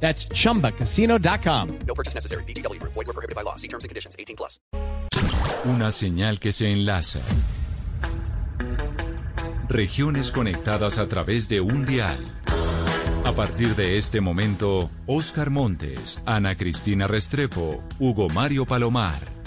That's chumbacasino.com. No purchase necessary. BGW. Void were prohibited by law. See terms and conditions. 18 plus. Una señal que se enlaza. Regiones conectadas a través de un dial. A partir de este momento, Oscar Montes, Ana Cristina Restrepo, Hugo Mario Palomar,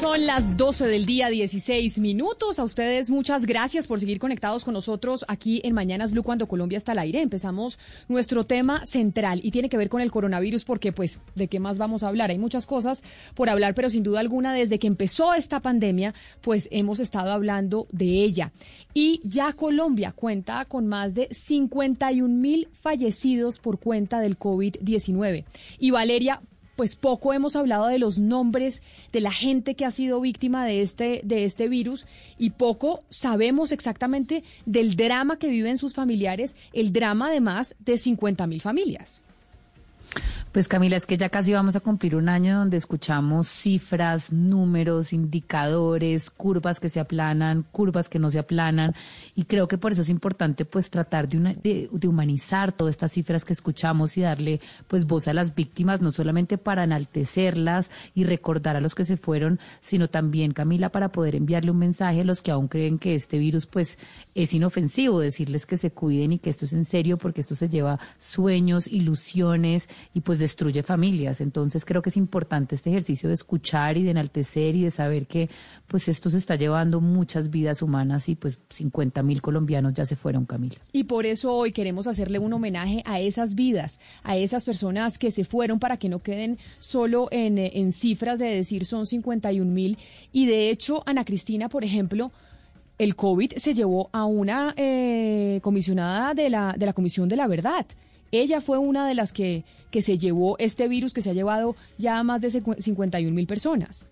Son las 12 del día, 16 minutos. A ustedes muchas gracias por seguir conectados con nosotros aquí en Mañanas Blue cuando Colombia está al aire. Empezamos nuestro tema central y tiene que ver con el coronavirus porque pues de qué más vamos a hablar. Hay muchas cosas por hablar, pero sin duda alguna desde que empezó esta pandemia pues hemos estado hablando de ella. Y ya Colombia cuenta con más de 51 mil fallecidos por cuenta del COVID-19. Y Valeria, pues poco hemos hablado de los nombres de la gente que ha sido víctima de este, de este virus y poco sabemos exactamente del drama que viven sus familiares, el drama de más de 50 mil familias. Pues Camila, es que ya casi vamos a cumplir un año donde escuchamos cifras, números, indicadores, curvas que se aplanan, curvas que no se aplanan. Y creo que por eso es importante pues tratar de, una, de, humanizar todas estas cifras que escuchamos y darle pues voz a las víctimas, no solamente para enaltecerlas y recordar a los que se fueron, sino también Camila para poder enviarle un mensaje a los que aún creen que este virus pues es inofensivo, decirles que se cuiden y que esto es en serio porque esto se lleva sueños, ilusiones y pues destruye familias. Entonces creo que es importante este ejercicio de escuchar y de enaltecer y de saber que pues esto se está llevando muchas vidas humanas y pues 50 mil colombianos ya se fueron, Camila. Y por eso hoy queremos hacerle un homenaje a esas vidas, a esas personas que se fueron para que no queden solo en, en cifras de decir son 51 mil. Y de hecho, Ana Cristina, por ejemplo, el COVID se llevó a una eh, comisionada de la, de la Comisión de la Verdad. Ella fue una de las que, que se llevó este virus que se ha llevado ya a más de 51 mil personas.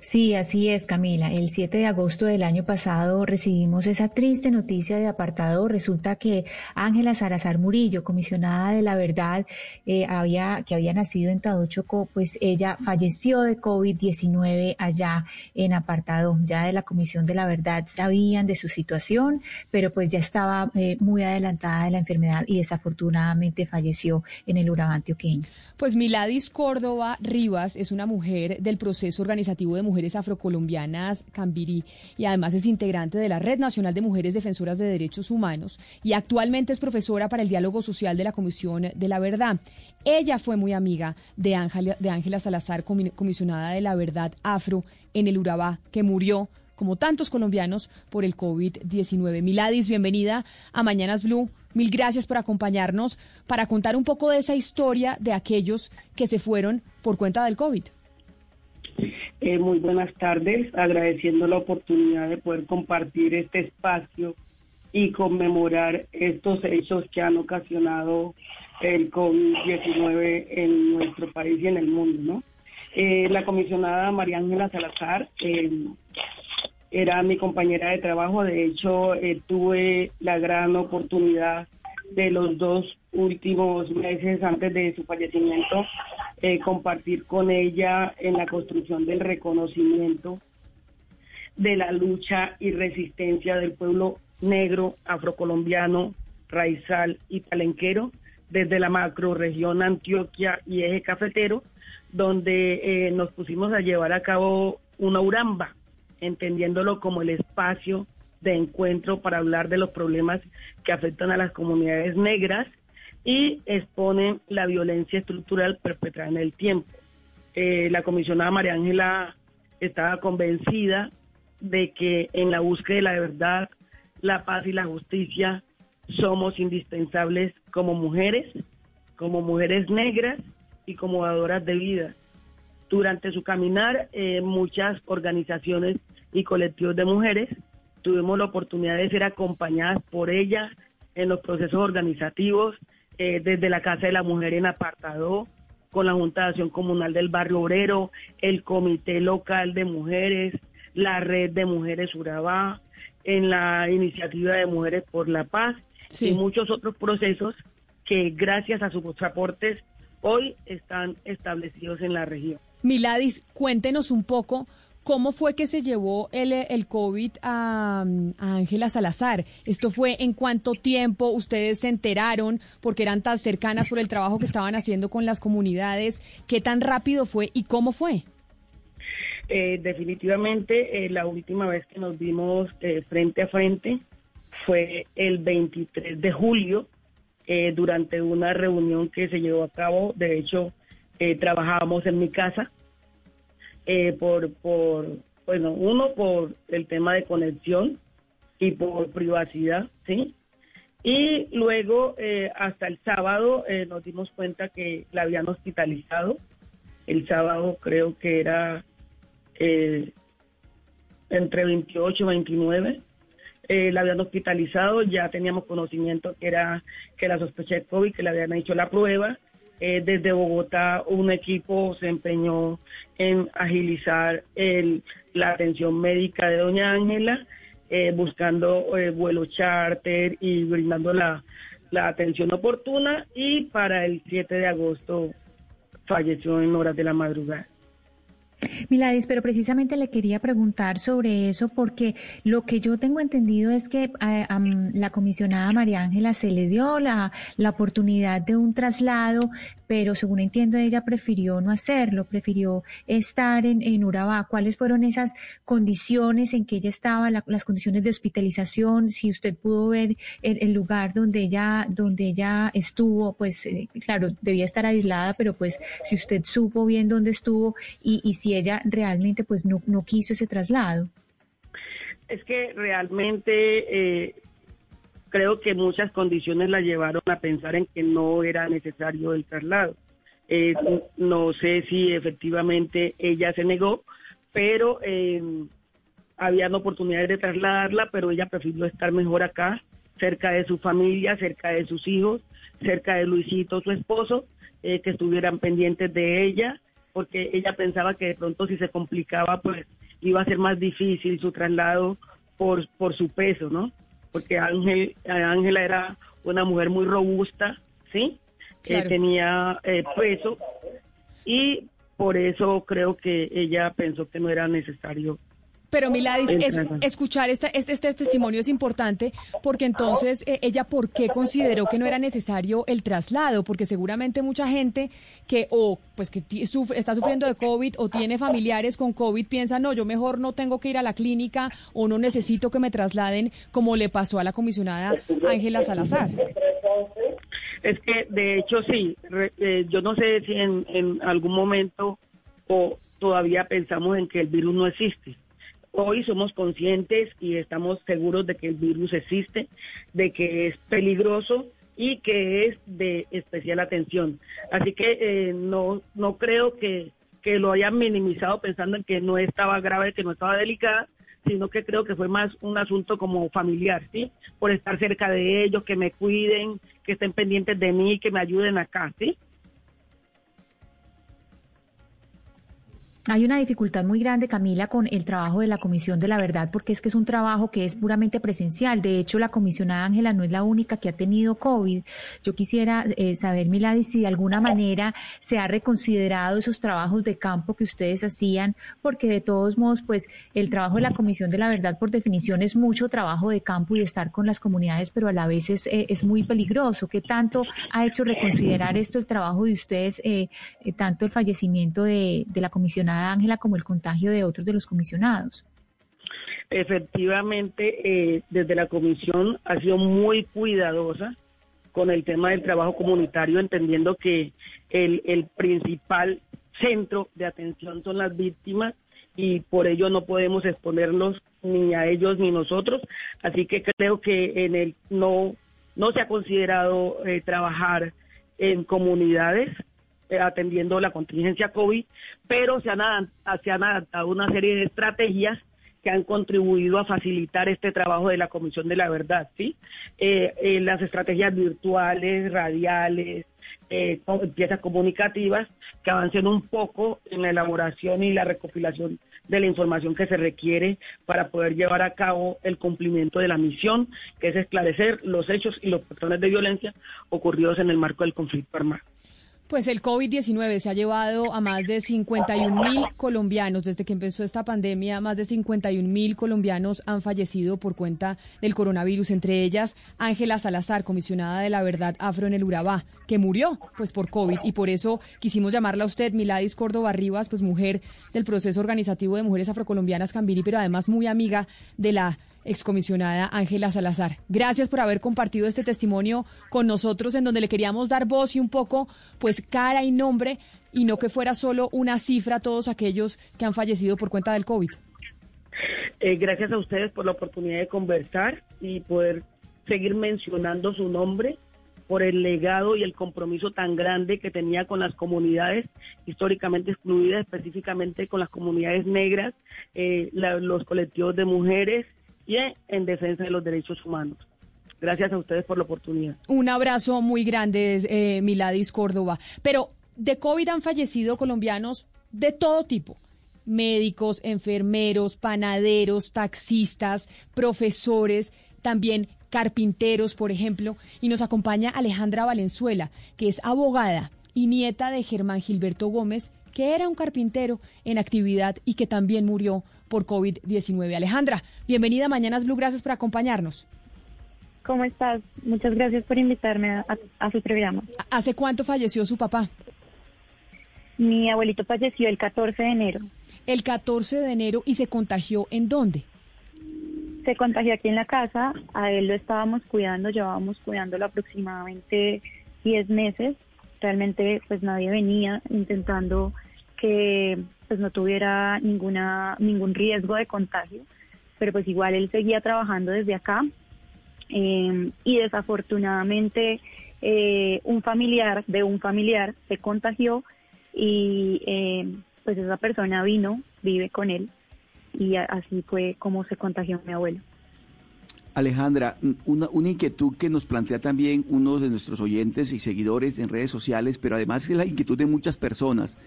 Sí, así es, Camila. El 7 de agosto del año pasado recibimos esa triste noticia de apartado. Resulta que Ángela Salazar Murillo, comisionada de la verdad, eh, había, que había nacido en Tadochoco, pues ella falleció de COVID-19 allá en apartado. Ya de la Comisión de la Verdad sabían de su situación, pero pues ya estaba eh, muy adelantada de la enfermedad y desafortunadamente falleció en el Urabá antioqueño. Pues Miladis Córdoba Rivas es una mujer del proceso organizativo de Mujeres Afrocolombianas Cambirí y además es integrante de la Red Nacional de Mujeres Defensoras de Derechos Humanos y actualmente es profesora para el diálogo social de la Comisión de la Verdad. Ella fue muy amiga de Ángela, de Ángela Salazar, comisionada de la Verdad Afro en el Urabá, que murió como tantos colombianos por el COVID-19. Miladis, bienvenida a Mañanas Blue. Mil gracias por acompañarnos para contar un poco de esa historia de aquellos que se fueron por cuenta del COVID. Eh, muy buenas tardes, agradeciendo la oportunidad de poder compartir este espacio y conmemorar estos hechos que han ocasionado el COVID-19 en nuestro país y en el mundo. Eh, la comisionada María Ángela Salazar eh, era mi compañera de trabajo, de hecho eh, tuve la gran oportunidad de los dos últimos meses antes de su fallecimiento eh, compartir con ella en la construcción del reconocimiento de la lucha y resistencia del pueblo negro, afrocolombiano, raizal y palenquero desde la macroregión Antioquia y eje cafetero, donde eh, nos pusimos a llevar a cabo una uramba, entendiéndolo como el espacio de encuentro para hablar de los problemas que afectan a las comunidades negras y exponen la violencia estructural perpetrada en el tiempo. Eh, la comisionada María Ángela estaba convencida de que en la búsqueda de la verdad, la paz y la justicia somos indispensables como mujeres, como mujeres negras y como dadoras de vida. Durante su caminar, eh, muchas organizaciones y colectivos de mujeres tuvimos la oportunidad de ser acompañadas por ella en los procesos organizativos, eh, desde la Casa de la Mujer en Apartado, con la Junta de Acción Comunal del Barrio Obrero, el Comité Local de Mujeres, la Red de Mujeres Urabá, en la Iniciativa de Mujeres por la Paz Sí. y muchos otros procesos que gracias a sus aportes hoy están establecidos en la región. Miladis, cuéntenos un poco cómo fue que se llevó el, el COVID a, Ángela Salazar. ¿Esto fue en cuánto tiempo ustedes se enteraron porque eran tan cercanas por el trabajo que estaban haciendo con las comunidades? ¿Qué tan rápido fue y cómo fue? Eh, definitivamente, eh, la última vez que nos vimos eh, frente a frente fue el 23 de julio, eh, durante una reunión que se llevó a cabo. De hecho, eh, trabajábamos en mi casa eh, por, por, bueno, uno por el tema de conexión y por privacidad, ¿sí? Y luego, eh, hasta el sábado, eh, nos dimos cuenta que la habían hospitalizado. El sábado creo que era entre 28 y 29. Eh, la habían hospitalizado, ya teníamos conocimiento que era que la sospecha de COVID, que le habían hecho la prueba. Eh, desde Bogotá un equipo se empeñó en agilizar el, la atención médica de doña Ángela, eh, buscando eh, vuelo charter y brindando la, la atención oportuna y para el 7 de agosto falleció en horas de la madrugada. Miladis, pero precisamente le quería preguntar sobre eso porque lo que yo tengo entendido es que a, a, la comisionada María Ángela se le dio la, la oportunidad de un traslado, pero según entiendo ella prefirió no hacerlo, prefirió estar en, en Urabá. ¿Cuáles fueron esas condiciones en que ella estaba, la, las condiciones de hospitalización? Si usted pudo ver el, lugar donde ella, donde ella estuvo, pues eh, claro, debía estar aislada, pero pues si usted supo bien dónde estuvo y, y si ella realmente pues no, no quiso ese traslado. Es que realmente eh, creo que muchas condiciones la llevaron a pensar en que no era necesario el traslado. Eh, no sé si efectivamente ella se negó, pero eh, habían oportunidades de trasladarla, pero ella prefirió estar mejor acá, cerca de su familia, cerca de sus hijos, cerca de Luisito, su esposo, eh, que estuvieran pendientes de ella porque ella pensaba que de pronto si se complicaba, pues iba a ser más difícil su traslado por, por su peso, ¿no? Porque Ángel, Ángela era una mujer muy robusta, ¿sí? Claro. Eh, tenía eh, peso y por eso creo que ella pensó que no era necesario pero Miladis, es, escuchar esta, este, este, testimonio es importante porque entonces eh, ella por qué consideró que no era necesario el traslado, porque seguramente mucha gente que o pues que sufre, está sufriendo de COVID o tiene familiares con COVID piensa, no, yo mejor no tengo que ir a la clínica o no necesito que me trasladen como le pasó a la comisionada Ángela Salazar. Es que de hecho sí, eh, yo no sé si en, en algún momento o todavía pensamos en que el virus no existe hoy somos conscientes y estamos seguros de que el virus existe, de que es peligroso y que es de especial atención. Así que eh, no, no creo que, que lo hayan minimizado pensando en que no estaba grave, que no estaba delicada, sino que creo que fue más un asunto como familiar, ¿sí? Por estar cerca de ellos, que me cuiden, que estén pendientes de mí, que me ayuden acá, ¿sí? Hay una dificultad muy grande, Camila, con el trabajo de la Comisión de la Verdad, porque es que es un trabajo que es puramente presencial. De hecho, la comisionada Ángela no es la única que ha tenido COVID. Yo quisiera eh, saber, Milady, si de alguna manera se ha reconsiderado esos trabajos de campo que ustedes hacían, porque de todos modos, pues el trabajo de la Comisión de la Verdad, por definición, es mucho trabajo de campo y estar con las comunidades, pero a la vez es, eh, es muy peligroso. ¿Qué tanto ha hecho reconsiderar esto el trabajo de ustedes, eh, tanto el fallecimiento de la comisionada Ángela como el contagio de otros de los comisionados. Efectivamente, eh, desde la comisión ha sido muy cuidadosa con el tema del trabajo comunitario, entendiendo que el, principal centro de atención son las víctimas y por ello no podemos exponerlos ni a ellos ni nosotros. Así que creo que en el no no se ha considerado eh, trabajar en comunidades atendiendo la contingencia COVID, pero se han, adaptado una serie de estrategias que han contribuido a facilitar este trabajo de la Comisión de la Verdad, ¿sí? Eh, eh, las estrategias virtuales, radiales, eh, piezas comunicativas que avancen un poco en la elaboración y la recopilación de la información que se requiere para poder llevar a cabo el cumplimiento de la misión, que es esclarecer los hechos y los patrones de violencia ocurridos en el marco del conflicto armado. Pues el COVID-19 se ha llevado a más de 51 mil colombianos. Desde que empezó esta pandemia, más de 51 mil colombianos han fallecido por cuenta del coronavirus. Entre ellas, Ángela Salazar, comisionada de la verdad afro en el Urabá, que murió pues por COVID. Y por eso quisimos llamarla a usted, Miladis Córdoba Rivas, pues mujer del proceso organizativo de mujeres afrocolombianas Cambiri, pero además muy amiga de la excomisionada Ángela Salazar. Gracias por haber compartido este testimonio con nosotros en donde le queríamos dar voz y un poco pues cara y nombre y no que fuera solo una cifra a todos aquellos que han fallecido por cuenta del COVID. Eh, gracias a ustedes por la oportunidad de conversar y poder seguir mencionando su nombre por el legado y el compromiso tan grande que tenía con las comunidades históricamente excluidas, específicamente con las comunidades negras, eh, la- los colectivos de mujeres en defensa de los derechos humanos. Gracias a ustedes por la oportunidad. Un abrazo muy grande, eh, Miladis Córdoba. Pero de COVID han fallecido colombianos de todo tipo. Médicos, enfermeros, panaderos, taxistas, profesores, también carpinteros, por ejemplo. Y nos acompaña Alejandra Valenzuela, que es abogada y nieta de Germán Gilberto Gómez, que era un carpintero en actividad y que también murió por COVID-19. Alejandra, bienvenida a Mañanas Blue, gracias por acompañarnos. ¿Cómo estás? Muchas gracias por invitarme a, a su programa. ¿Hace cuánto falleció su papá? Mi abuelito falleció el 14 de enero. El 14 de enero y se contagió en dónde? Se contagió aquí en la casa, a él lo estábamos cuidando, llevábamos cuidándolo aproximadamente 10 meses. Realmente pues nadie venía intentando que pues no tuviera ninguna ningún riesgo de contagio, pero pues igual él seguía trabajando desde acá eh, y desafortunadamente eh, un familiar de un familiar se contagió y eh, pues esa persona vino, vive con él y así fue como se contagió mi abuelo. Alejandra, una, una inquietud que nos plantea también uno de nuestros oyentes y seguidores en redes sociales, pero además es la inquietud de muchas personas,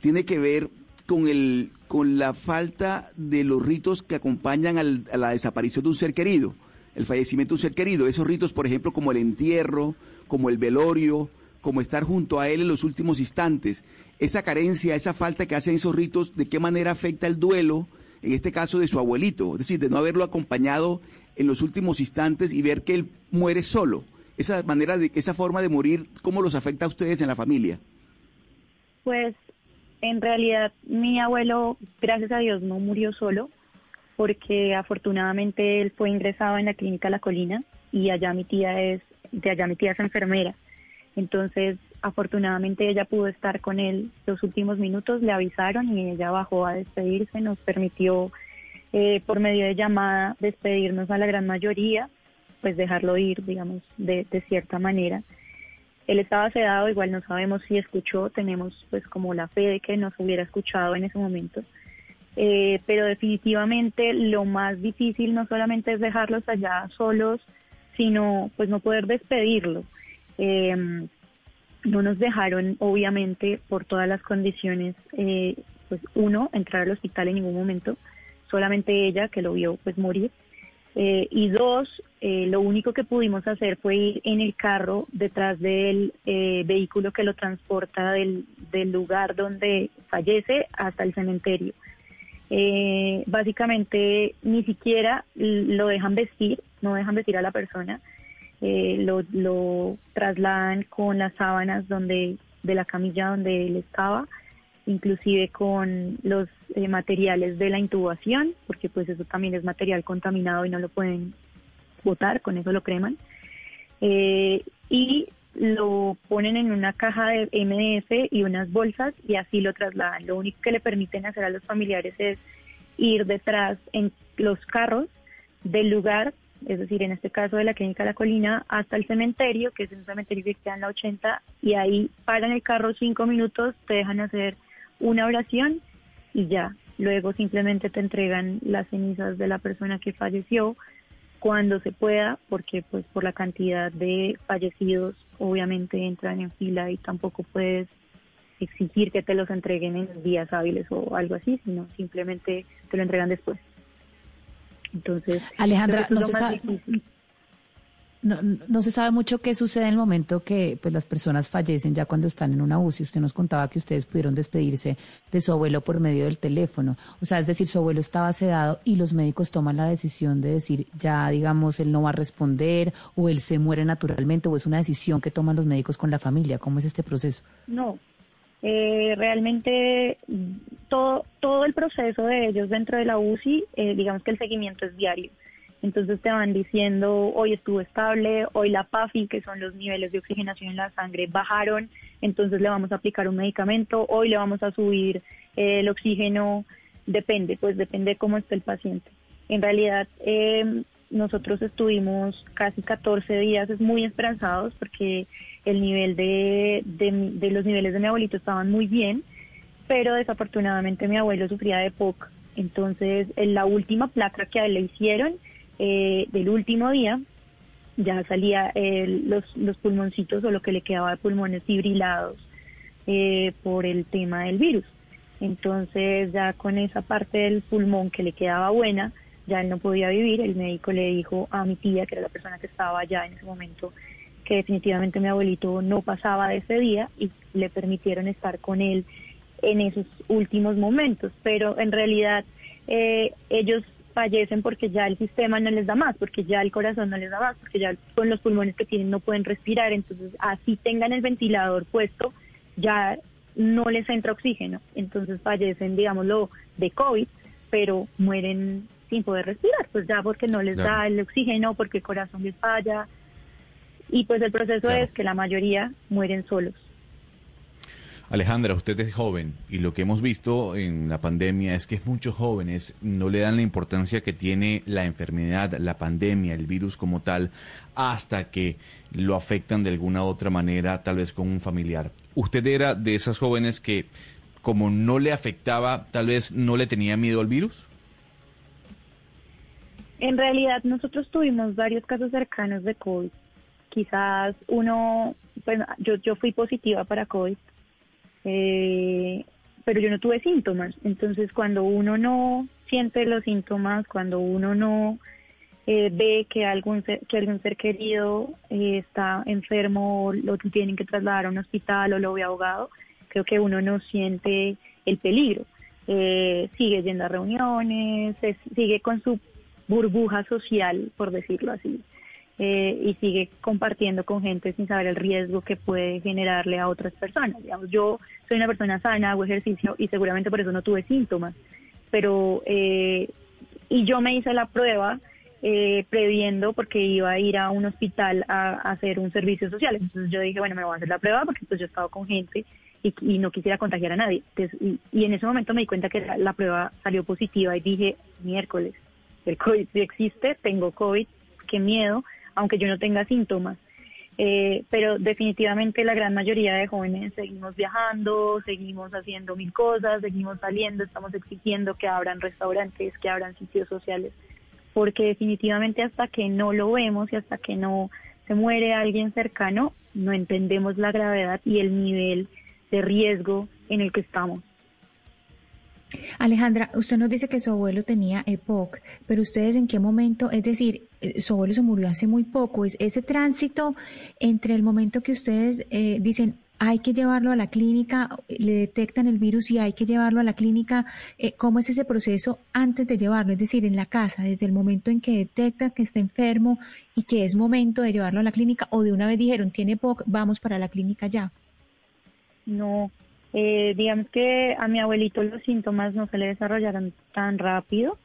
tiene que ver con, el, con la falta de los ritos que acompañan al- a la desaparición de un ser querido, el fallecimiento de un ser querido. Esos ritos, por ejemplo, como el entierro, como el velorio, como estar junto a él en los últimos instantes. Esa carencia, esa falta que hacen esos ritos, ¿de qué manera afecta el duelo, en este caso de su abuelito? Es decir, de no haberlo acompañado en los últimos instantes y ver que él muere solo. Esa manera de esa forma de morir, ¿cómo los afecta a ustedes en la familia? Pues en realidad mi abuelo, gracias a Dios, no murió solo, porque afortunadamente él fue ingresado en la clínica La Colina y allá mi tía es, de allá mi tía es enfermera. Entonces, afortunadamente ella pudo estar con él los últimos minutos, le avisaron y ella bajó a despedirse, nos permitió eh, por medio de llamada despedirnos a la gran mayoría, pues dejarlo ir, digamos, de, de cierta manera. Él estaba sedado, igual no sabemos si escuchó, tenemos pues como la fe de que nos hubiera escuchado en ese momento. Eh, pero definitivamente lo más difícil no solamente es dejarlos allá solos, sino pues no poder despedirlo. Eh, no nos dejaron, obviamente, por todas las condiciones, eh, pues uno, entrar al hospital en ningún momento, solamente ella que lo vio pues morir. Eh, y dos, eh, lo único que pudimos hacer fue ir en el carro detrás del eh, vehículo que lo transporta del, lugar donde fallece hasta el cementerio. Eh, básicamente ni siquiera lo dejan vestir, no dejan vestir a la persona, lo, lo trasladan con las sábanas donde de la camilla donde él estaba, inclusive con los eh, materiales de la intubación, porque pues eso también es material contaminado y no lo pueden botar, con eso lo creman. Eh, y lo ponen en una caja de MDF y unas bolsas y así lo trasladan. Lo único que le permiten hacer a los familiares es ir detrás en los carros del lugar es decir, en este caso de la clínica La Colina, hasta el cementerio, que es un cementerio que queda en la 80, y ahí paran el carro cinco minutos, te dejan hacer una oración y ya. Luego simplemente te entregan las cenizas de la persona que falleció cuando se pueda, porque pues por la cantidad de fallecidos obviamente entran en fila y tampoco puedes exigir que te los entreguen en días hábiles o algo así, sino simplemente te lo entregan después. Entonces, Alejandra, no se, sabe, no, se sabe mucho qué sucede en el momento que pues las personas fallecen ya cuando están en una UCI. Usted nos contaba que ustedes pudieron despedirse de su abuelo por medio del teléfono. O sea, es decir, su abuelo estaba sedado y los médicos toman la decisión de decir, ya digamos, él no va a responder o él se muere naturalmente o es una decisión que toman los médicos con la familia. ¿Cómo es este proceso? No, eh, realmente todo, todo el proceso de ellos dentro de la UCI, eh, digamos que el seguimiento es diario. Entonces te van diciendo, hoy estuvo estable, hoy la PAFI, que son los niveles de oxigenación en la sangre, bajaron, entonces le vamos a aplicar un medicamento, hoy le vamos a subir eh, el oxígeno, depende, pues depende de cómo esté el paciente. En realidad, eh, nosotros estuvimos casi 14 días muy esperanzados porque el nivel de, de, los niveles de mi abuelito estaban muy bien, pero desafortunadamente mi abuelo sufría de POC. Entonces, en la última placa que le hicieron eh, del último día, ya salía los, los pulmoncitos o lo que le quedaba de pulmones fibrilados eh, por el tema del virus. Entonces, ya con esa parte del pulmón que le quedaba buena, ya él no podía vivir, el médico le dijo a mi tía, que era la persona que estaba allá en ese momento, que definitivamente mi abuelito no pasaba de ese día y le permitieron estar con él en esos últimos momentos. Pero en realidad eh, ellos fallecen porque ya el sistema no les da más, porque ya el corazón no les da más, porque ya con los pulmones que tienen no pueden respirar, entonces así tengan el ventilador puesto, ya no les entra oxígeno, entonces fallecen, digámoslo, de COVID, pero mueren sin poder respirar, pues ya porque no les da el oxígeno, porque el corazón les falla. Y pues el proceso es que la mayoría mueren solos. Alejandra, usted es joven y lo que hemos visto en la pandemia es que muchos jóvenes no le dan la importancia que tiene la enfermedad, la pandemia, el virus como tal, hasta que lo afectan de alguna otra manera, tal vez con un familiar. ¿Usted era de esas jóvenes que como no le afectaba, tal vez no le tenía miedo al virus? En realidad nosotros tuvimos varios casos cercanos de COVID. Quizás uno, bueno, yo, yo fui positiva para COVID, eh, pero yo no tuve síntomas. Entonces cuando uno no siente los síntomas, cuando uno no eh, ve que algún ser, que algún ser querido eh, está enfermo lo tienen que trasladar a un hospital o lo ve ahogado, creo que uno no siente el peligro. sigue yendo a reuniones, sigue con su burbuja social, por decirlo así, eh, y sigue compartiendo con gente sin saber el riesgo que puede generarle a otras personas. Yo soy una persona sana, hago ejercicio y seguramente por eso no tuve síntomas, pero eh, y yo me hice la prueba eh, previendo porque iba a ir a un hospital a, hacer un servicio social. Entonces yo dije, bueno, me voy a hacer la prueba porque pues yo he estado con gente y, no quisiera contagiar a nadie. y, en ese momento me di cuenta que la prueba salió positiva y dije, miércoles, el COVID sí existe, tengo COVID, qué miedo, aunque yo no tenga síntomas. Eh, pero definitivamente la gran mayoría de jóvenes seguimos viajando, seguimos haciendo mil cosas, seguimos saliendo, estamos exigiendo que abran restaurantes, que abran sitios sociales, porque definitivamente hasta que no lo vemos y hasta que no se muere alguien cercano, no entendemos la gravedad y el nivel de riesgo en el que estamos. Alejandra, usted nos dice que su abuelo tenía EPOC, pero ustedes en qué momento, es decir, eh, su abuelo se murió hace muy poco, es ese tránsito entre el momento que ustedes eh, dicen hay que llevarlo a la clínica, le detectan el virus y hay que llevarlo a la clínica, eh, ¿cómo es ese proceso antes de llevarlo? Es decir, en la casa, desde el momento en que detecta que está enfermo y que es momento de llevarlo a la clínica o de una vez dijeron tiene EPOC, vamos para la clínica ya. No, eh, digamos que a mi abuelito los síntomas no se le desarrollaron tan rápido.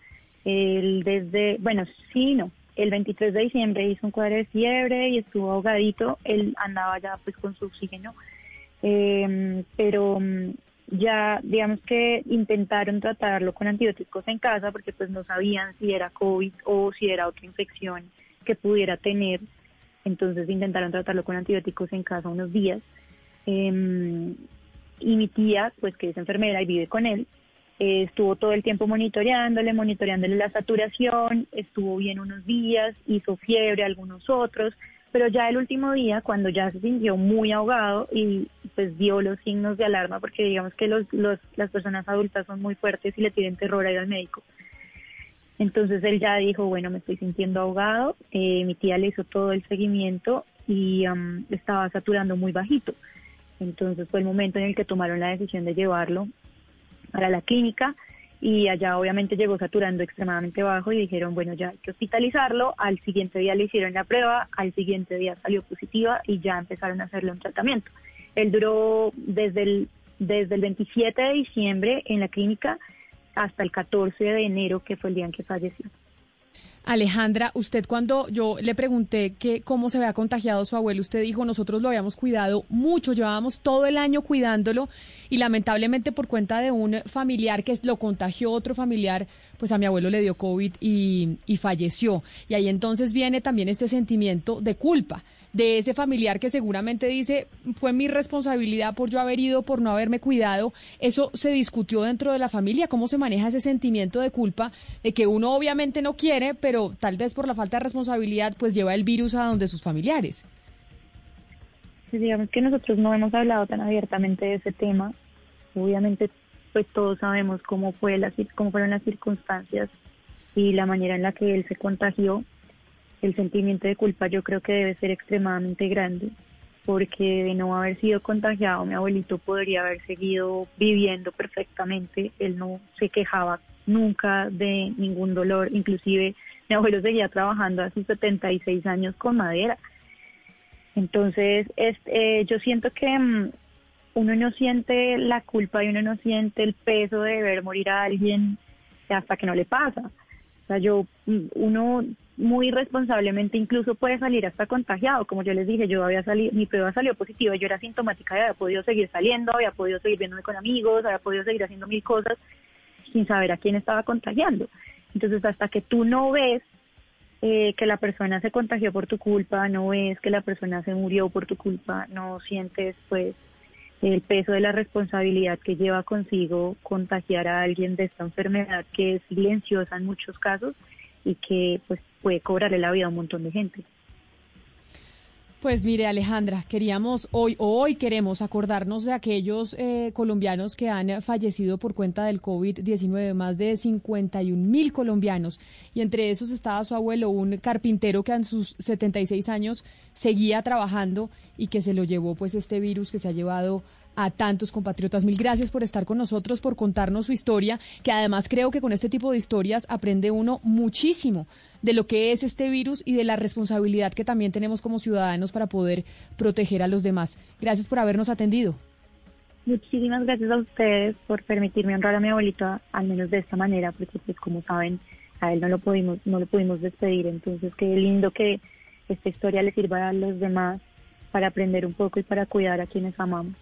Él desde, bueno, sí, no. El 23 de diciembre hizo un cuadro de fiebre y estuvo ahogadito. Él andaba ya pues con su oxígeno. Eh, pero mm, ya digamos que intentaron tratarlo con antibióticos en casa porque pues no sabían si era COVID o si era otra infección que pudiera tener. Entonces intentaron tratarlo con antibióticos en casa unos días. Em, y mi tía, pues que es enfermera y vive con él, eh, estuvo todo el tiempo monitoreándole, monitoreándole la saturación, estuvo bien unos días, hizo fiebre algunos otros, pero ya el último día, cuando ya se sintió muy ahogado y pues dio los signos de alarma, porque digamos que los, los, las personas adultas son muy fuertes y le tienen terror a ir al médico. Entonces él ya dijo, bueno, me estoy sintiendo ahogado, eh, mi tía le hizo todo el seguimiento y um, estaba saturando muy bajito. Entonces fue el momento en el que tomaron la decisión de llevarlo para la clínica y allá obviamente llegó saturando extremadamente bajo y dijeron, bueno, ya hay que hospitalizarlo, al siguiente día le hicieron la prueba, al siguiente día salió positiva y ya empezaron a hacerle un tratamiento. Él duró desde el, desde el 27 de diciembre en la clínica hasta el 14 de enero, que fue el día en que falleció. Alejandra, usted cuando yo le pregunté que cómo se había contagiado su abuelo, usted dijo, nosotros lo habíamos cuidado mucho, llevábamos todo el año cuidándolo y lamentablemente por cuenta de un familiar que lo contagió otro familiar, pues a mi abuelo le dio COVID y, y falleció. Y ahí entonces viene también este sentimiento de culpa de ese familiar que seguramente dice fue mi responsabilidad por yo haber ido, por no haberme cuidado. Eso se discutió dentro de la familia, cómo se maneja ese sentimiento de culpa de que uno obviamente no quiere, pero tal vez por la falta de responsabilidad pues lleva el virus a donde sus familiares. Digamos que nosotros no hemos hablado tan abiertamente de ese tema. Obviamente pues todos sabemos cómo fue la, cómo fueron las circunstancias y la manera en la que él se contagió el sentimiento de culpa yo creo que debe ser extremadamente grande, porque de no haber sido contagiado, mi abuelito podría haber seguido viviendo perfectamente, él no se quejaba nunca de ningún dolor, inclusive mi abuelo seguía trabajando a sus 76 años con madera. Entonces, este, yo siento que mm, uno no siente la culpa y uno no siente el peso de ver morir a alguien hasta que no le pasa. O sea, yo, mm, uno muy responsablemente incluso puede salir hasta contagiado. Como yo les dije, yo había salido, mi prueba salió positiva, yo era sintomática y había podido seguir saliendo, había podido seguir viéndome con amigos, había podido seguir haciendo mil cosas sin saber a quién estaba contagiando. Entonces, hasta que tú no ves eh, que la persona se contagió por tu culpa, no ves que la persona se murió por tu culpa, no sientes pues el peso de la responsabilidad que lleva consigo contagiar a alguien de esta enfermedad que es silenciosa en muchos casos y que pues puede cobrarle la vida a un montón de gente. Pues mire, Alejandra, queríamos hoy hoy queremos acordarnos de aquellos eh, colombianos que han fallecido por cuenta del COVID-19, más de 51 mil colombianos. Y entre esos estaba su abuelo, un carpintero que en sus 76 años seguía trabajando y que se lo llevó pues este virus que se ha llevado a tantos compatriotas. Mil gracias por estar con nosotros, por contarnos su historia, que además creo que con este tipo de historias aprende uno muchísimo de lo que es este virus y de la responsabilidad que también tenemos como ciudadanos para poder proteger a los demás. Gracias por habernos atendido. Muchísimas gracias a ustedes por permitirme honrar a mi abuelito, al menos de esta manera, porque pues como saben, a él no lo pudimos, no lo pudimos despedir, entonces qué lindo que esta historia le sirva a los demás para aprender un poco y para cuidar a quienes amamos.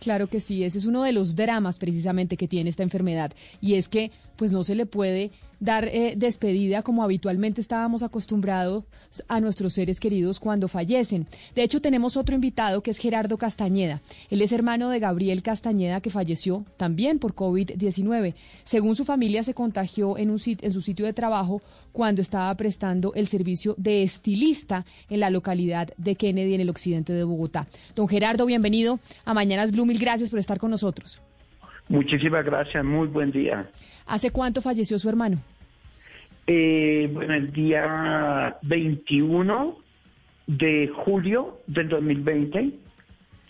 Claro que sí, ese es uno de los dramas precisamente que tiene esta enfermedad y es que pues no se le puede dar eh, despedida como habitualmente estábamos acostumbrados a nuestros seres queridos cuando fallecen. De hecho, tenemos otro invitado que es Gerardo Castañeda. Él es hermano de Gabriel Castañeda que falleció también por COVID-19. Según su familia, se contagió en, un en su sitio de trabajo cuando estaba prestando el servicio de estilista en la localidad de Kennedy, en el occidente de Bogotá. Don Gerardo, bienvenido a Mañanas Blue. Mil gracias por estar con nosotros. Muchísimas gracias, muy buen día. ¿Hace cuánto falleció su hermano? Eh, bueno, el día 21 de julio del 2020,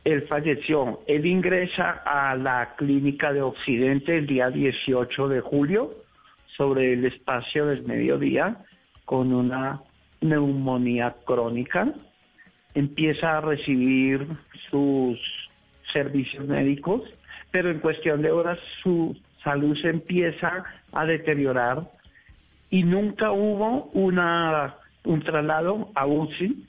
él falleció. Él ingresa a la clínica de Occidente el día 18 de julio sobre el espacio del mediodía con una neumonía crónica. Empieza a recibir sus servicios médicos pero en cuestión de horas su salud se empieza a deteriorar y nunca hubo una, un traslado a UCI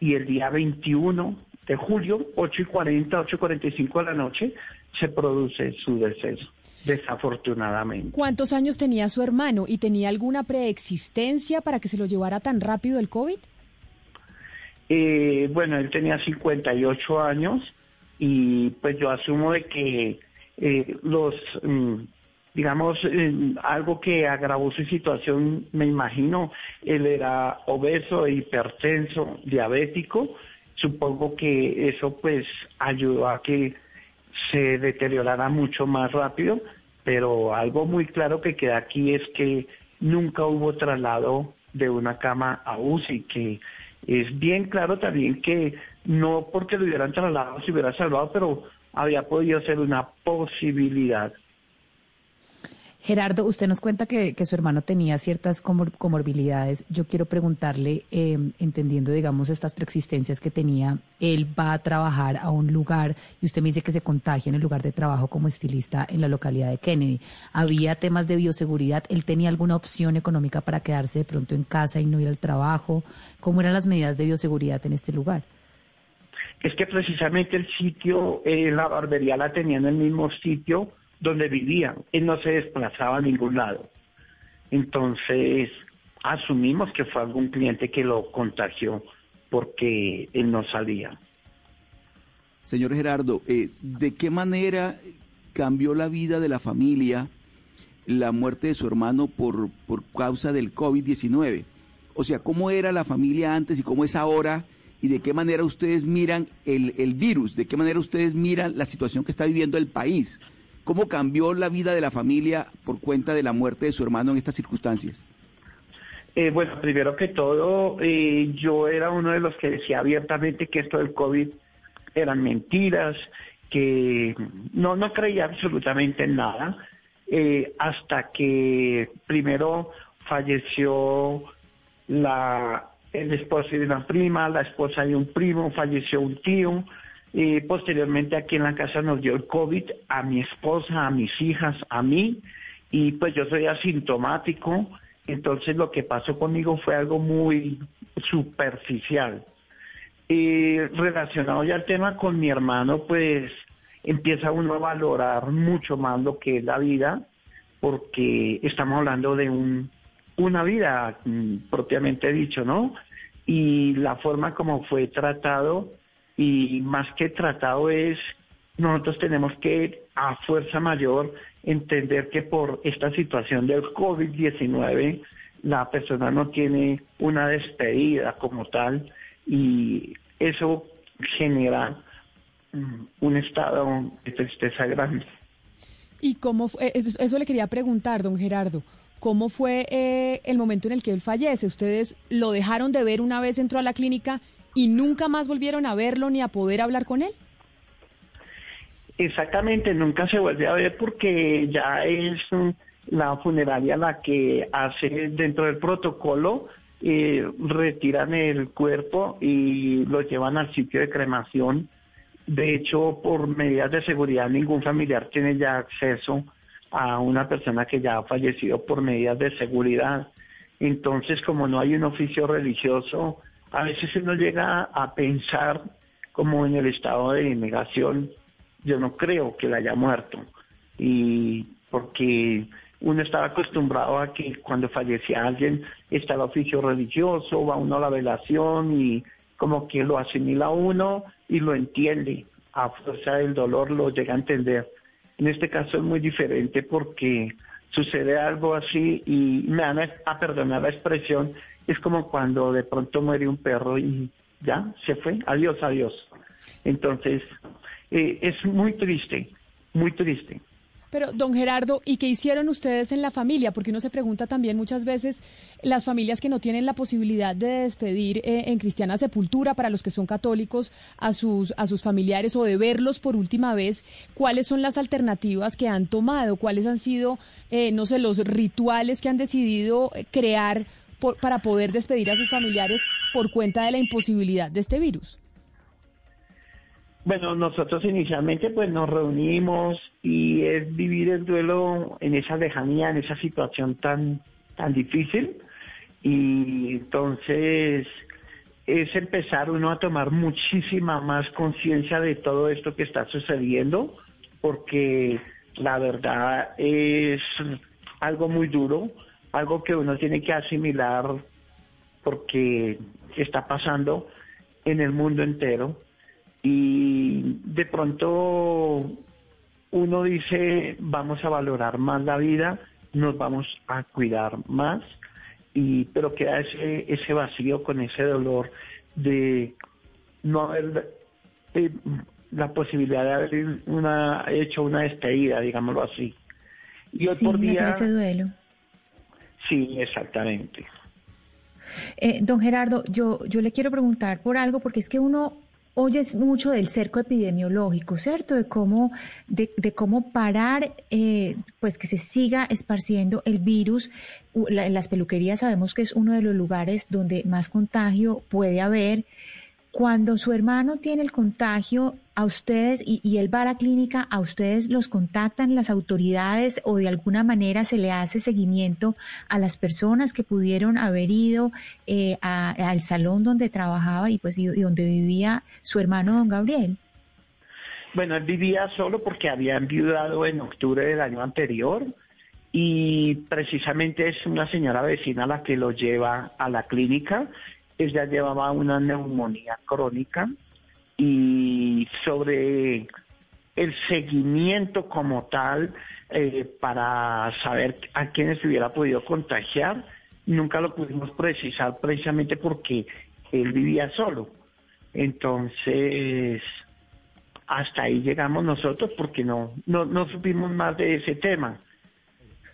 y el día 21 de julio, 8 y 40, 8 y 45 de la noche, se produce su deceso, desafortunadamente. ¿Cuántos años tenía su hermano y tenía alguna preexistencia para que se lo llevara tan rápido el COVID? Eh, bueno, él tenía 58 años y pues yo asumo de que eh, los, mm, digamos, eh, algo que agravó su situación, me imagino, él era obeso, hipertenso, diabético, supongo que eso pues ayudó a que se deteriorara mucho más rápido, pero algo muy claro que queda aquí es que nunca hubo traslado de una cama a UCI, que es bien claro también que no porque lo hubieran trasladado se hubiera salvado, pero había podido ser una posibilidad. Gerardo, usted nos cuenta que, su hermano tenía ciertas comorbilidades. Yo quiero preguntarle, em, entendiendo, digamos, estas preexistencias que tenía, él va a trabajar a un lugar y usted me dice que se contagia en el lugar de trabajo como estilista en la localidad de Kennedy. ¿Había temas de bioseguridad? ¿Él tenía alguna opción económica para quedarse de pronto en casa y no ir al trabajo? ¿Cómo eran las medidas de bioseguridad en este lugar? Es que precisamente el sitio, eh, la barbería la tenía en el mismo sitio donde vivían. Él no se desplazaba a ningún lado. Entonces, asumimos que fue algún cliente que lo contagió porque él no salía. Señor Gerardo, eh, ¿de qué manera cambió la vida de la familia la muerte de su hermano por, por causa del COVID-19? O sea, ¿cómo era la familia antes y cómo es ahora? ¿Y de qué manera ustedes miran el, el virus? ¿De qué manera ustedes miran la situación que está viviendo el país? ¿Cómo cambió la vida de la familia por cuenta de la muerte de su hermano en estas circunstancias? Eh, bueno, primero que todo, eh, yo era uno de los que decía abiertamente que esto del COVID eran mentiras, que no, no creía absolutamente en nada, eh, hasta que primero falleció la, el esposo de una prima, la esposa de un primo, falleció un tío, posteriormente aquí en la casa nos dio el COVID a mi esposa, a mis hijas, a mí, y pues yo soy asintomático, entonces lo que pasó conmigo fue algo muy superficial. Y relacionado ya al tema con mi hermano, pues empieza uno a valorar mucho más lo que es la vida, porque estamos hablando de un, una vida mm, propiamente dicho, ¿no? Y la forma como fue tratado, y más que tratado es, nosotros tenemos que a fuerza mayor entender que por esta situación del COVID-19 la persona no tiene una despedida como tal y eso genera mm, un estado de tristeza grande. ¿Y cómo fue? Eso, le quería preguntar, don Gerardo. ¿Cómo fue eh, el momento en el que él fallece? ¿Ustedes lo dejaron de ver una vez entró a la clínica y nunca más volvieron a verlo ni a poder hablar con él? Exactamente, nunca se vuelve a ver porque ya es mm, la funeraria la que hace dentro del protocolo, eh, retiran el cuerpo y lo llevan al sitio de cremación. De hecho, por medidas de seguridad, ningún familiar tiene ya acceso a una persona que ya ha fallecido por medidas de seguridad. Entonces, como no hay un oficio religioso, a veces uno llega a pensar como en el estado de negación, yo no creo que la haya muerto. Y porque uno estaba acostumbrado a que cuando fallecía alguien está el oficio religioso, va uno a la velación y como que lo asimila uno y lo entiende. A fuerza del dolor lo llega a entender. En este caso es muy diferente porque sucede algo así y me van a perdonar la expresión, es como cuando de pronto muere un perro y ya se fue, adiós, adiós. Entonces, eh, es muy triste, muy triste. Pero, don Gerardo, ¿y qué hicieron ustedes en la familia? Porque uno se pregunta también muchas veces, las familias que no tienen la posibilidad de despedir eh, en cristiana sepultura para los que son católicos a sus, a sus familiares o de verlos por última vez, ¿cuáles son las alternativas que han tomado? ¿Cuáles han sido, eh, no sé, los rituales que han decidido crear para poder despedir a sus familiares por cuenta de la imposibilidad de este virus? Bueno, nosotros inicialmente pues nos reunimos y es vivir el duelo en esa lejanía, en esa situación tan, tan difícil. Y entonces es empezar uno a tomar muchísima más conciencia de todo esto que está sucediendo, porque la verdad es algo muy duro, algo que uno tiene que asimilar porque está pasando en el mundo entero y de pronto uno dice vamos a valorar más la vida, nos vamos a cuidar más y pero queda ese ese vacío con ese dolor de no haber eh, la posibilidad de haber una, hecho una despedida, digámoslo así. Y hoy por día... ese duelo. Sí, exactamente. Eh, don Gerardo, yo, yo le quiero preguntar por algo, porque es que uno oye mucho del cerco epidemiológico, ¿cierto? De cómo, de, de cómo parar, eh, pues que se siga esparciendo el virus. en las peluquerías sabemos que es uno de los lugares donde más contagio puede haber. Cuando su hermano tiene el contagio, a ustedes y, él va a la clínica, a ustedes los contactan las autoridades o de alguna manera se le hace seguimiento a las personas que pudieron haber ido eh, al salón donde trabajaba y pues y, donde vivía su hermano don Gabriel. Bueno, él vivía solo porque había enviudado en octubre del año anterior y precisamente es una señora vecina la que lo lleva a la clínica ella llevaba una neumonía crónica y sobre el seguimiento como tal eh, para saber a quiénes hubiera podido contagiar, nunca lo pudimos precisar precisamente porque él vivía solo. Entonces, hasta ahí llegamos nosotros porque no, no, no supimos más de ese tema.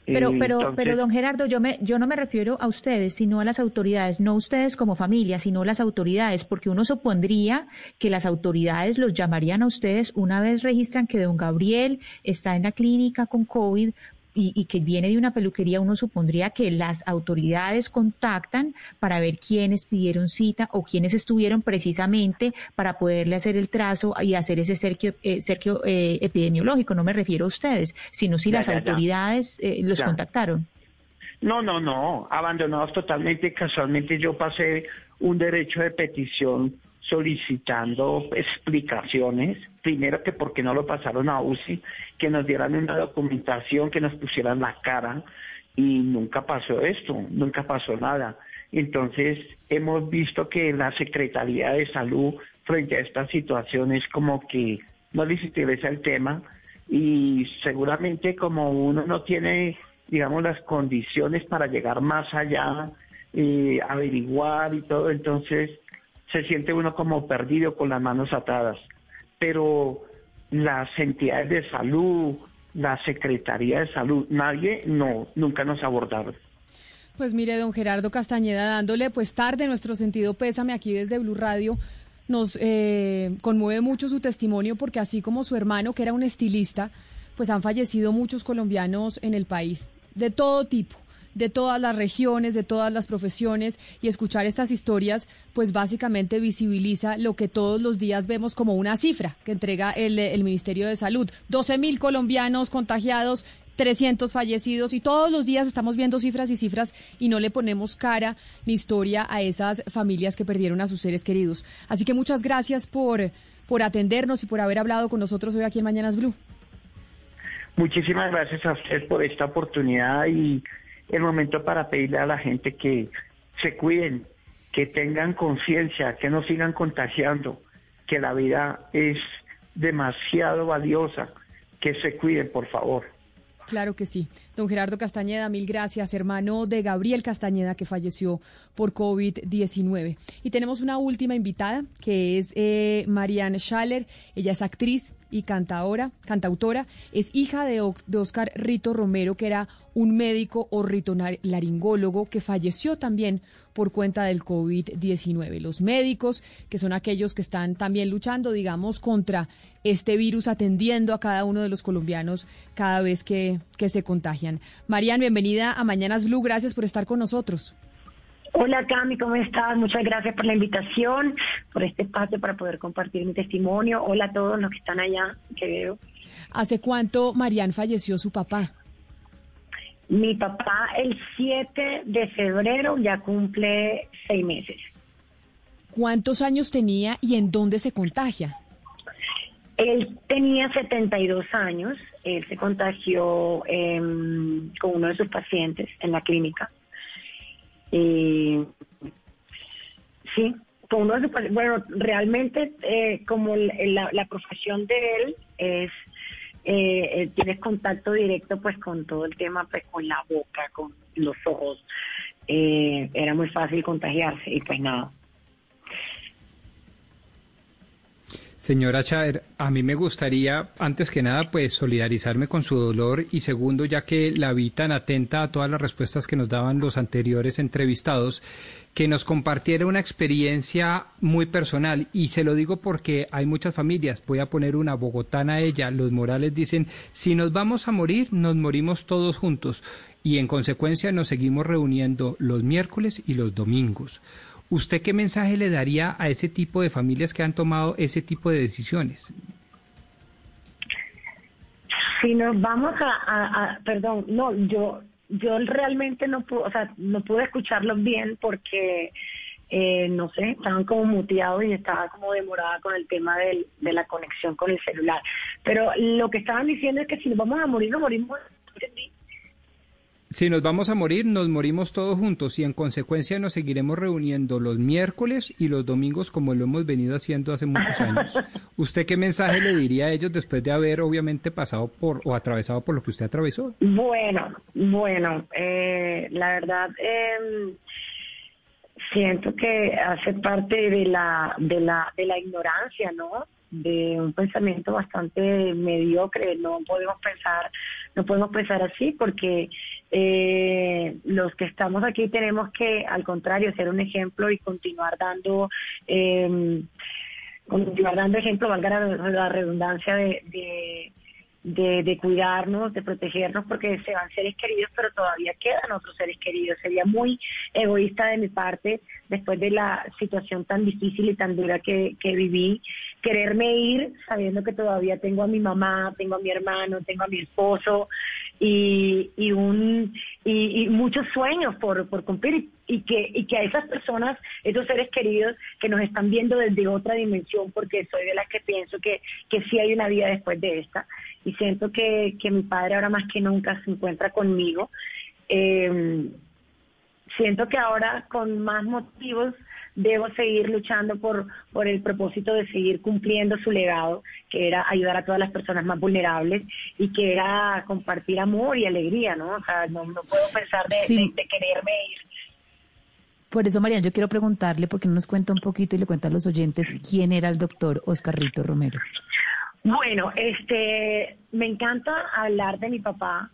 Pero, pero, pero, don Gerardo, yo me, yo no me refiero a ustedes, sino a las autoridades, no ustedes como familia, sino las autoridades, porque uno supondría que las autoridades los llamarían a ustedes una vez registran que don Gabriel está en la clínica con COVID y, que viene de una peluquería, uno supondría que las autoridades contactan para ver quiénes pidieron cita o quiénes estuvieron precisamente para poderle hacer el trazo y hacer ese cerquio, eh, eh, epidemiológico. No me refiero a ustedes, sino si las autoridades eh, los contactaron. No, no, no, abandonados totalmente. Casualmente yo pasé un derecho de petición solicitando explicaciones, primero que porque no lo pasaron a UCI, que nos dieran una documentación, que nos pusieran la cara, y nunca pasó esto, nunca pasó nada. Entonces hemos visto que la Secretaría de Salud frente a estas situaciones como que no les interesa el tema y seguramente como uno no tiene, digamos, las condiciones para llegar más allá, eh, averiguar y todo, entonces se siente uno como perdido con las manos atadas. Pero las entidades de salud, la Secretaría de Salud, nadie, no, nunca nos abordaron. Pues mire, don Gerardo Castañeda, dándole pues tarde nuestro sentido pésame aquí desde Blue Radio, nos eh, conmueve mucho su testimonio porque así como su hermano, que era un estilista, pues han fallecido muchos colombianos en el país, de todo tipo de todas las regiones, de todas las profesiones y escuchar estas historias, pues básicamente visibiliza lo que todos los días vemos como una cifra que entrega el, Ministerio de Salud. 12 mil colombianos contagiados, 300 fallecidos y todos los días estamos viendo cifras y cifras y no le ponemos cara ni historia a esas familias que perdieron a sus seres queridos. Así que muchas gracias por, por atendernos y por haber hablado con nosotros hoy aquí en Mañanas Blue. Muchísimas gracias a usted por esta oportunidad y el momento para pedirle a la gente que se cuiden, que tengan conciencia, que no sigan contagiando, que la vida es demasiado valiosa, que se cuiden, por favor. Claro que sí. Don Gerardo Castañeda, mil gracias, hermano de Gabriel Castañeda, que falleció por COVID-19. Y tenemos una última invitada, que es eh, Marianne Schaller. Ella es actriz y cantautora. Es hija de, Oscar Rito Romero, que era un médico laringólogo que falleció también por cuenta del COVID-19. Los médicos, que son aquellos que están también luchando, digamos, contra este virus, atendiendo a cada uno de los colombianos cada vez que, que se contagian. Marian, bienvenida a Mañanas Blue. Gracias por estar con nosotros. Hola Cami, ¿cómo estás? Muchas gracias por la invitación, por este espacio para poder compartir mi testimonio. Hola a todos los que están allá, que veo. ¿Hace cuánto Marian falleció su papá? Mi papá el 7 de febrero ya cumple seis meses. ¿Cuántos años tenía y en dónde se contagia? Él tenía 72 años, él se contagió em, con uno de sus pacientes en la clínica. Y, sí, uno pacientes. Bueno, realmente eh, como la, la profesión de él es eh, eh, tienes contacto directo pues con todo el tema pues con la boca, con los ojos, eh, era muy fácil contagiarse y pues nada. Señora Chaer, a mí me gustaría, antes que nada, pues solidarizarme con su dolor y segundo, ya que la vi tan atenta a todas las respuestas que nos daban los anteriores entrevistados, que nos compartiera una experiencia muy personal y se lo digo porque hay muchas familias, voy a poner una bogotana a ella, los Morales dicen, si nos vamos a morir, nos morimos todos juntos y en consecuencia nos seguimos reuniendo los miércoles y los domingos. ¿Usted qué mensaje le daría a ese tipo de familias que han tomado ese tipo de decisiones? Si nos vamos a, perdón, no, yo yo realmente no pude, o sea, no pude escucharlos bien porque eh, no sé, estaban como muteados y estaba como demorada con el tema del, de la conexión con el celular. Pero lo que estaban diciendo es que si nos vamos a morir, nos morimos si nos vamos a morir, nos morimos todos juntos y en consecuencia nos seguiremos reuniendo los miércoles y los domingos como lo hemos venido haciendo hace muchos años. ¿Usted qué mensaje le diría a ellos después de haber obviamente pasado por o atravesado por lo que usted atravesó? Bueno, bueno, eh, la verdad eh, siento que hace parte de la de la de la ignorancia, ¿no? De un pensamiento bastante mediocre. No podemos pensar, no podemos pensar así porque eh, los que estamos aquí tenemos que, al contrario, ser un ejemplo y continuar dando, eh, continuar dando ejemplo, valga la, redundancia de de, cuidarnos, de protegernos, porque se van seres queridos, pero todavía quedan otros seres queridos. Sería muy egoísta de mi parte, después de la situación tan difícil y tan dura que viví, quererme ir sabiendo que todavía tengo a mi mamá, tengo a mi hermano, tengo a mi esposo y, y, un, y, muchos sueños por, por cumplir y que, y que a esas personas, esos seres queridos que nos están viendo desde otra dimensión, porque soy de las que pienso que, que sí hay una vida después de esta, y siento que, que mi padre ahora más que nunca se encuentra conmigo. Eh, siento que ahora con más motivos debo seguir luchando por, por el propósito de seguir cumpliendo su legado, que era ayudar a todas las personas más vulnerables y que era compartir amor y alegría, ¿no? O sea, no, puedo pensar de, de, quererme ir. Por eso, Mariana, yo quiero preguntarle, porque no nos cuenta un poquito y le cuenta a los oyentes, quién era el doctor Oscar Rito Romero. Bueno, este, me encanta hablar de mi papá,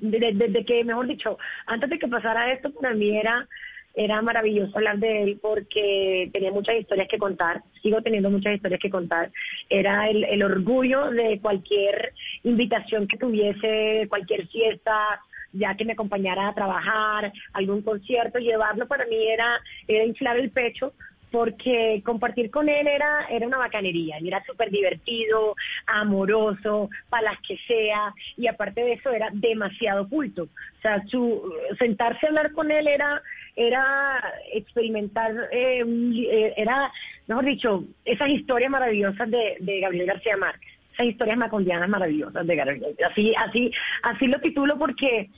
desde, que, mejor dicho, antes de que pasara esto, para mí era era maravilloso hablar de él porque tenía muchas historias que contar, sigo teniendo muchas historias que contar. Era el, el orgullo de cualquier invitación que tuviese, cualquier fiesta, ya que me acompañara a trabajar, algún concierto, llevarlo para mí era, era inflar el pecho porque compartir con él era, era una bacanería, y era súper divertido, amoroso, para las que sea, y aparte de eso era demasiado culto. O sea, su, sentarse a hablar con él era, era experimentar, eh, eh, era, mejor dicho, esas historias maravillosas de, de Gabriel García Márquez, esas historias macondianas maravillosas de Gabriel. Así, así, así lo titulo porque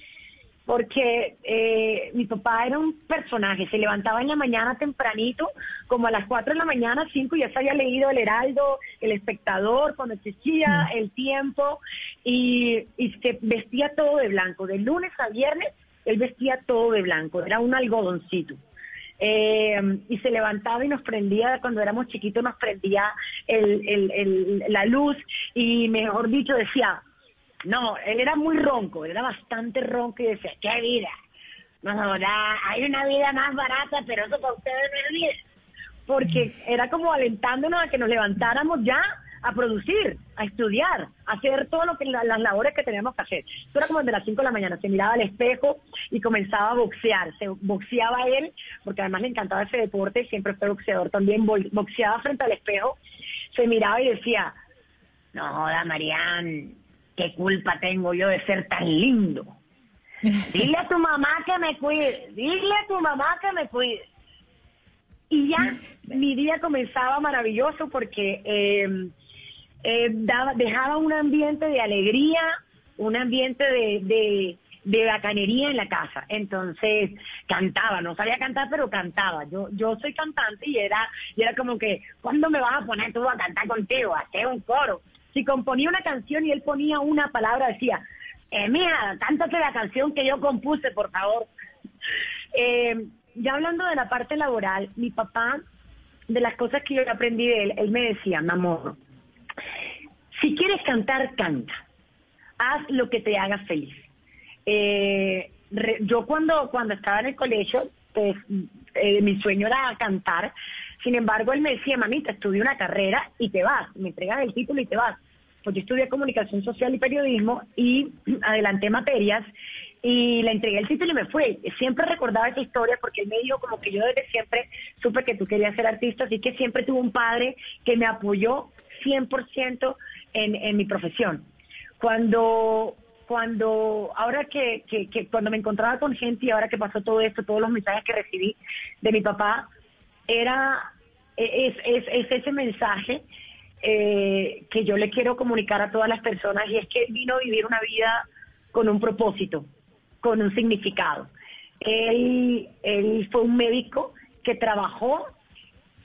porque eh, mi papá era un personaje, se levantaba en la mañana tempranito, como a las 4 de la mañana, 5, ya se había leído El Heraldo, El Espectador, cuando existía mm. El Tiempo, y, y se vestía todo de blanco, de lunes a viernes, él vestía todo de blanco, era un algodoncito. Eh, y se levantaba y nos prendía, cuando éramos chiquitos nos prendía el, el, el, la luz y mejor dicho decía, no, él era muy ronco, era bastante ronco y decía, ¿qué vida? No, hay una vida más barata, pero eso para ustedes no es vida. Porque era como alentándonos a que nos levantáramos ya a producir, a estudiar, a hacer todo lo que las labores que teníamos que hacer. Eso era como desde las 5 de la mañana, se miraba al espejo y comenzaba a boxear. Se boxeaba él, porque además le encantaba ese deporte, siempre fue boxeador también, boxeaba frente al espejo, se miraba y decía, no joda, Marian, ¿Qué culpa tengo yo de ser tan lindo? Dile a tu mamá que me cuide, dile a tu mamá que me cuide. Y ya mi día comenzaba maravilloso porque eh, eh, dejaba un ambiente de alegría, un ambiente de bacanería en la casa. Entonces cantaba, no sabía cantar, pero cantaba. Yo yo soy cantante y era, y era como que, ¿cuándo me vas a poner tú a cantar contigo? Hacer un coro. Si componía una canción y él ponía una palabra, decía, eh, mira, cántate la canción que yo compuse, por favor. Eh, ya hablando de la parte laboral, mi papá, de las cosas que yo aprendí de él, él me decía, mi amor, si quieres cantar, canta. Haz lo que te haga feliz. Eh, re- yo cuando, cuando estaba en el colegio, pues eh, mi sueño era cantar. Sin embargo, él me decía, mamita, estudia una carrera y te vas. Me entregas el título y te vas. Pues yo estudié comunicación social y periodismo y adelanté materias y le entregué el título y me fue. Siempre recordaba esa historia porque él me dijo como que yo desde siempre supe que tú querías ser artista, así que siempre tuve un padre que me apoyó 100% en, en mi profesión. Cuando cuando ahora que, que, que cuando me encontraba con gente y ahora que pasó todo esto, todos los mensajes que recibí de mi papá, era es, es, es ese mensaje eh, que yo le quiero comunicar a todas las personas y es que vino a vivir una vida con un propósito, con un significado. Él, él fue un médico que trabajó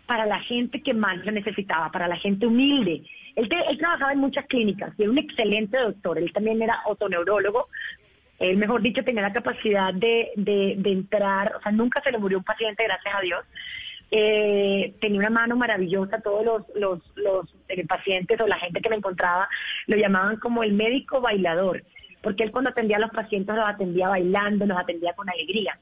para la gente que más lo necesitaba, para la gente humilde. Él trabajaba en muchas clínicas y era un excelente doctor. Él también era otoneurólogo. Él, mejor dicho, tenía la capacidad de, de, de entrar, o sea, nunca se le murió un paciente, gracias a Dios. Eh, tenía una mano maravillosa, todos los, los, los eh, pacientes o la gente que me encontraba lo llamaban como el médico bailador, porque él cuando atendía a los pacientes los atendía bailando, los atendía con alegría.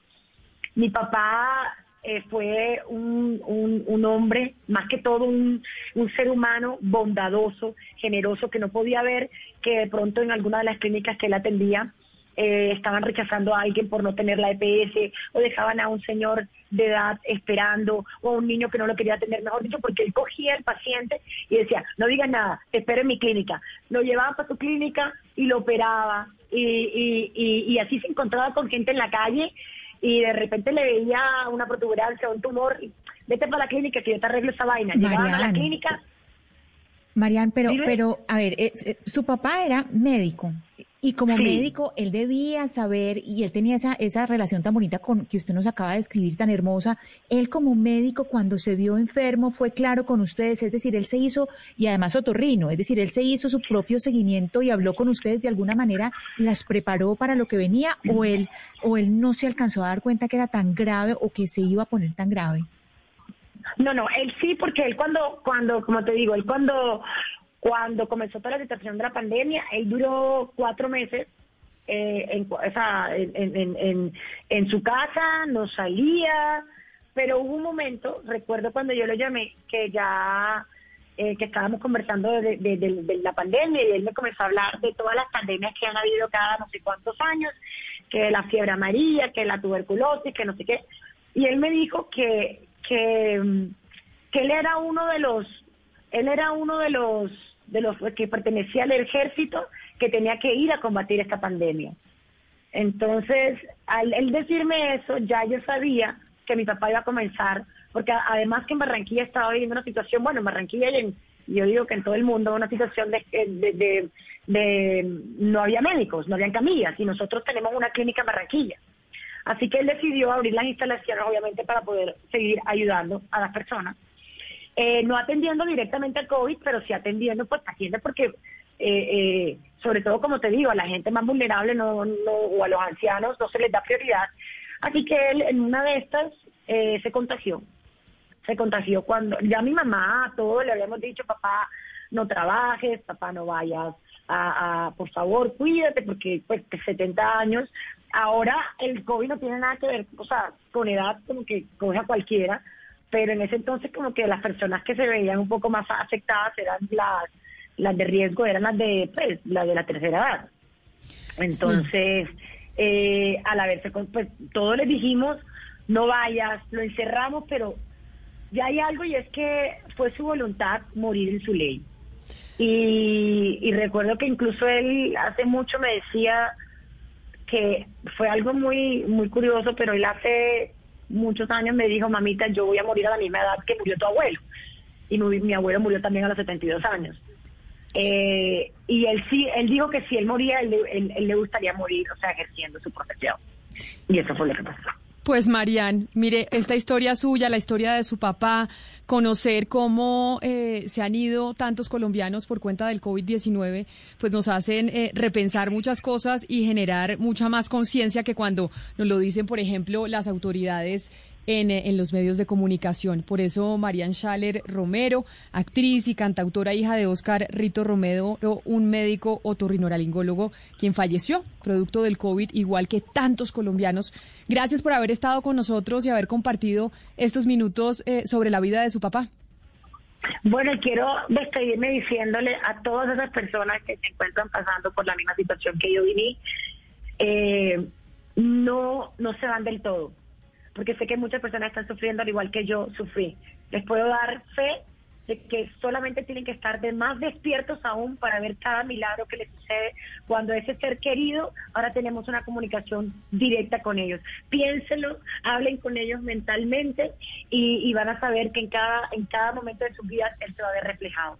Mi papá eh, fue un, un, un hombre, más que todo un, un ser humano bondadoso, generoso, que no podía ver que de pronto en alguna de las clínicas que él atendía eh, estaban rechazando a alguien por no tener la EPS o dejaban a un señor de edad esperando o a un niño que no lo quería atender, mejor dicho, porque él cogía al paciente y decía, no digas nada, te espero en mi clínica. Lo llevaba para su clínica y lo operaba y, y, y, y así se encontraba con gente en la calle y de repente le veía una protuberancia o un tumor, y, vete para la clínica que yo te arreglo esa vaina. Llegaban a la clínica Marian, pero, pero, a ver, eh, eh, su papá era médico y como Sí. médico él debía saber y él tenía esa, esa relación tan bonita con que usted nos acaba de describir tan hermosa. Él como médico cuando se vio enfermo fue claro con ustedes, es decir, él se hizo y además otorrino, es decir, él se hizo su propio seguimiento y habló con ustedes de alguna manera, las preparó para lo que venía o él o él no se alcanzó a dar cuenta que era tan grave o que se iba a poner tan grave. No, no, él sí, porque él cuando, cuando, como te digo, él cuando, cuando comenzó toda la situación de la pandemia, él duró cuatro meses eh, en, su casa, no salía, pero hubo un momento, recuerdo cuando yo lo llamé, que ya eh, que estábamos conversando de la pandemia y él me comenzó a hablar de todas las pandemias que han habido cada no sé cuántos años, que la fiebre amarilla, que la tuberculosis, que no sé qué. Y él me dijo que, que, mm, que él era uno de los, él era uno de los, de los que pertenecía al ejército que tenía que ir a combatir esta pandemia. Entonces, al él decirme eso, ya yo sabía que mi papá iba a comenzar, porque además que en Barranquilla estaba viviendo una situación, bueno, en Barranquilla y en, yo digo que en todo el mundo una situación de- de- no había médicos, no habían camillas, y nosotros tenemos una clínica en Barranquilla. Así que él decidió abrir las instalaciones, obviamente, para poder seguir ayudando a las personas. Eh, no atendiendo directamente al COVID, pero sí atendiendo, pues atiende porque, eh, eh, sobre todo, como te digo, a la gente más vulnerable no, no, o a los ancianos no se les da prioridad. Así que él en una de estas eh, se contagió. Se contagió cuando ya mi mamá, a todos le habíamos dicho, papá, no trabajes, papá, no vayas a- por favor, cuídate, porque pues 70 años. Ahora el COVID no tiene nada que ver, o sea, con edad como que coge a cualquiera, pero en ese entonces como que las personas que se veían un poco más afectadas eran las, las de riesgo, eran las de, pues, las de la tercera edad. Entonces, eh, al haberse, pues todos les dijimos, no vayas, lo encerramos, pero ya hay algo y es que fue su voluntad morir en su ley. Y, y recuerdo que incluso él hace mucho me decía que fue algo muy muy curioso, pero él hace muchos años me dijo, mamita, yo voy a morir a la misma edad que murió tu abuelo. Y mi, abuelo murió también a los 72 años. Eh, y él sí, él dijo que si él moría, él, él- él le gustaría morir, o sea, ejerciendo su profesión. Y eso fue lo que pasó. Pues Marian, mire, esta historia suya, la historia de su papá, conocer cómo eh, se han ido tantos colombianos por cuenta del COVID-19, pues nos hacen eh, repensar muchas cosas y generar mucha más conciencia que cuando nos lo dicen, por ejemplo, las autoridades en, eh, en los medios de comunicación. Por eso Marian Schaller Romero, actriz y cantautora hija de Oscar Rito Romero, un médico otorrinolaringólogo quien falleció producto del COVID, igual que tantos colombianos. Gracias por haber estado con nosotros y haber compartido estos minutos eh, sobre la vida de su papá. Bueno, quiero despedirme diciéndole a todas esas personas que se encuentran pasando por la misma situación que yo viví, eh, no, no se van del todo, porque sé que muchas personas están sufriendo al igual que yo sufrí. Les puedo dar fe de que solamente tienen que estar de más despiertos aún para ver cada milagro que les sucede cuando ese ser querido, ahora tenemos una comunicación directa con ellos. Piénsenlo, hablen con ellos mentalmente y, van a saber que en cada, en cada momento de sus vidas él se va a ver reflejado.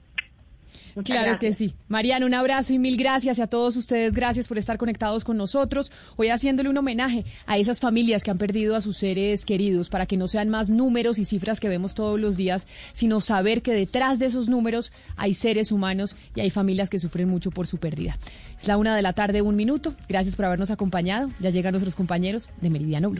Muchas Claro gracias. que sí. Mariana, un abrazo y mil gracias y a todos ustedes. Gracias por estar conectados con nosotros. Hoy haciéndole un homenaje a esas familias que han perdido a sus seres queridos para que no sean más números y cifras que vemos todos los días, sino saber que detrás de esos números hay seres humanos y hay familias que sufren mucho por su pérdida. Es la una de la tarde, un minuto. Gracias por habernos acompañado. Ya llegan nuestros compañeros de Meridiano Blue.